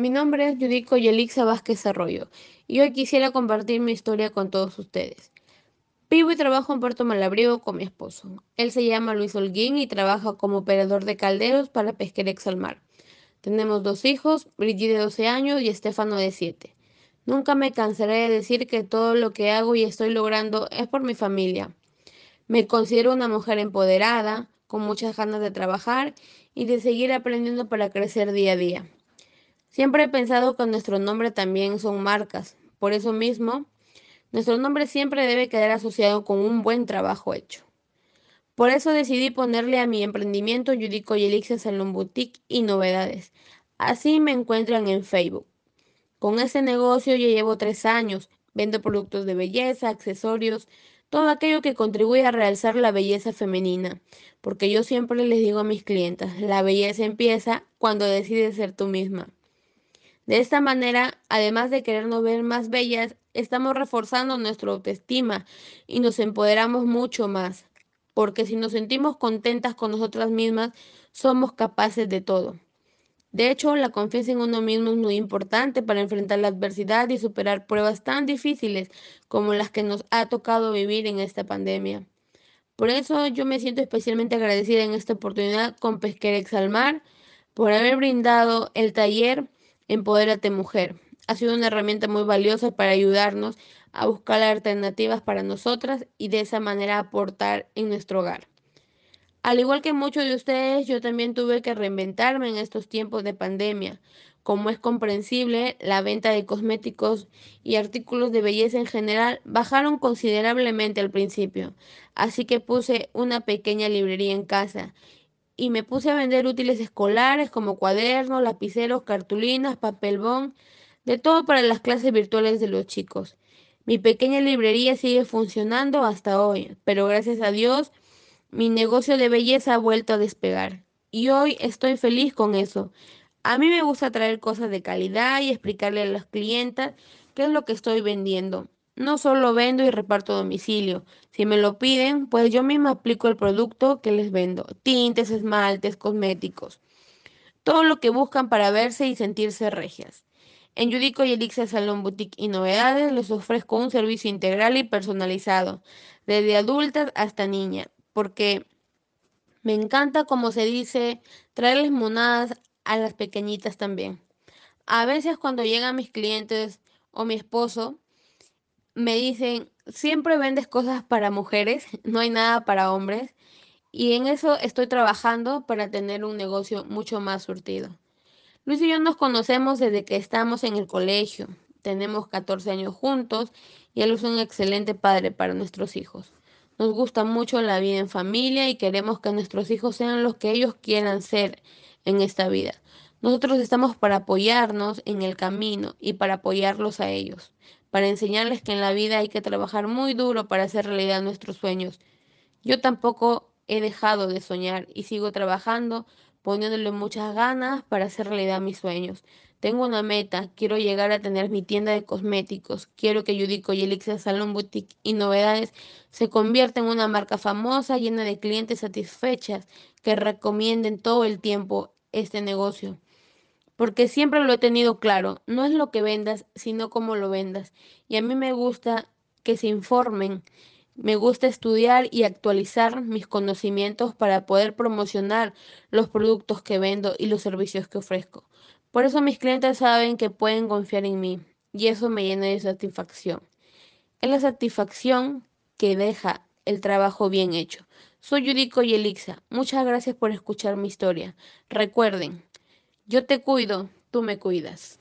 Mi nombre es Yudico Yelixa Vázquez Arroyo y hoy quisiera compartir mi historia con todos ustedes. Vivo y trabajo en Puerto Malabrigo con mi esposo. Él se llama Luis Holguín y trabaja como operador de calderos para Pesquería Exalmar. Tenemos dos hijos, Brigitte de 12 años y Estefano de 7. Nunca me cansaré de decir que todo lo que hago y estoy logrando es por mi familia. Me considero una mujer empoderada, con muchas ganas de trabajar y de seguir aprendiendo para crecer día a día. Siempre he pensado que nuestro nombre también son marcas. Por eso mismo, nuestro nombre siempre debe quedar asociado con un buen trabajo hecho. Por eso decidí ponerle a mi emprendimiento Yudico y Elixir Salon Boutique y Novedades. Así me encuentran en Facebook. Con este negocio ya llevo tres años. Vendo productos de belleza, accesorios, todo aquello que contribuye a realzar la belleza femenina. Porque yo siempre les digo a mis clientes, la belleza empieza cuando decides ser tú misma. De esta manera, además de querernos ver más bellas, estamos reforzando nuestra autoestima y nos empoderamos mucho más, porque si nos sentimos contentas con nosotras mismas, somos capaces de todo. De hecho, la confianza en uno mismo es muy importante para enfrentar la adversidad y superar pruebas tan difíciles como las que nos ha tocado vivir en esta pandemia. Por eso yo me siento especialmente agradecida en esta oportunidad con Pesquera Exalmar por haber brindado el taller Empodérate Mujer. Ha sido una herramienta muy valiosa para ayudarnos a buscar alternativas para nosotras y de esa manera aportar en nuestro hogar. Al igual que muchos de ustedes, yo también tuve que reinventarme en estos tiempos de pandemia. Como es comprensible, la venta de cosméticos y artículos de belleza en general bajaron considerablemente al principio, así que puse una pequeña librería en casa y me puse a vender útiles escolares como cuadernos, lapiceros, cartulinas, papel bond, de todo para las clases virtuales de los chicos. Mi pequeña librería sigue funcionando hasta hoy, pero gracias a Dios mi negocio de belleza ha vuelto a despegar. Y hoy estoy feliz con eso. A mí me gusta traer cosas de calidad y explicarle a las clientas qué es lo que estoy vendiendo. No solo vendo y reparto domicilio. Si me lo piden, pues yo misma aplico el producto que les vendo. Tintes, esmaltes, cosméticos. Todo lo que buscan para verse y sentirse regias. En Judico y Elixir Salón Boutique y Novedades les ofrezco un servicio integral y personalizado, desde adultas hasta niña, porque me encanta, como se dice, traerles monadas a las pequeñitas también. A veces cuando llegan mis clientes o mi esposo, me dicen, siempre vendes cosas para mujeres, no hay nada para hombres. Y en eso estoy trabajando para tener un negocio mucho más surtido. Luis y yo nos conocemos desde que estamos en el colegio. Tenemos 14 años juntos y él es un excelente padre para nuestros hijos. Nos gusta mucho la vida en familia y queremos que nuestros hijos sean los que ellos quieran ser en esta vida. Nosotros estamos para apoyarnos en el camino y para apoyarlos a ellos para enseñarles que en la vida hay que trabajar muy duro para hacer realidad nuestros sueños. Yo tampoco he dejado de soñar y sigo trabajando, poniéndole muchas ganas para hacer realidad mis sueños. Tengo una meta, quiero llegar a tener mi tienda de cosméticos, quiero que Yudico y Elixir Salon Boutique y Novedades se conviertan en una marca famosa, llena de clientes satisfechas que recomienden todo el tiempo este negocio porque siempre lo he tenido claro, no es lo que vendas, sino cómo lo vendas. Y a mí me gusta que se informen, me gusta estudiar y actualizar mis conocimientos para poder promocionar los productos que vendo y los servicios que ofrezco. Por eso mis clientes saben que pueden confiar en mí y eso me llena de satisfacción. Es la satisfacción que deja el trabajo bien hecho. Soy Yudico y Elixa. Muchas gracias por escuchar mi historia. Recuerden, yo te cuido, tú me cuidas.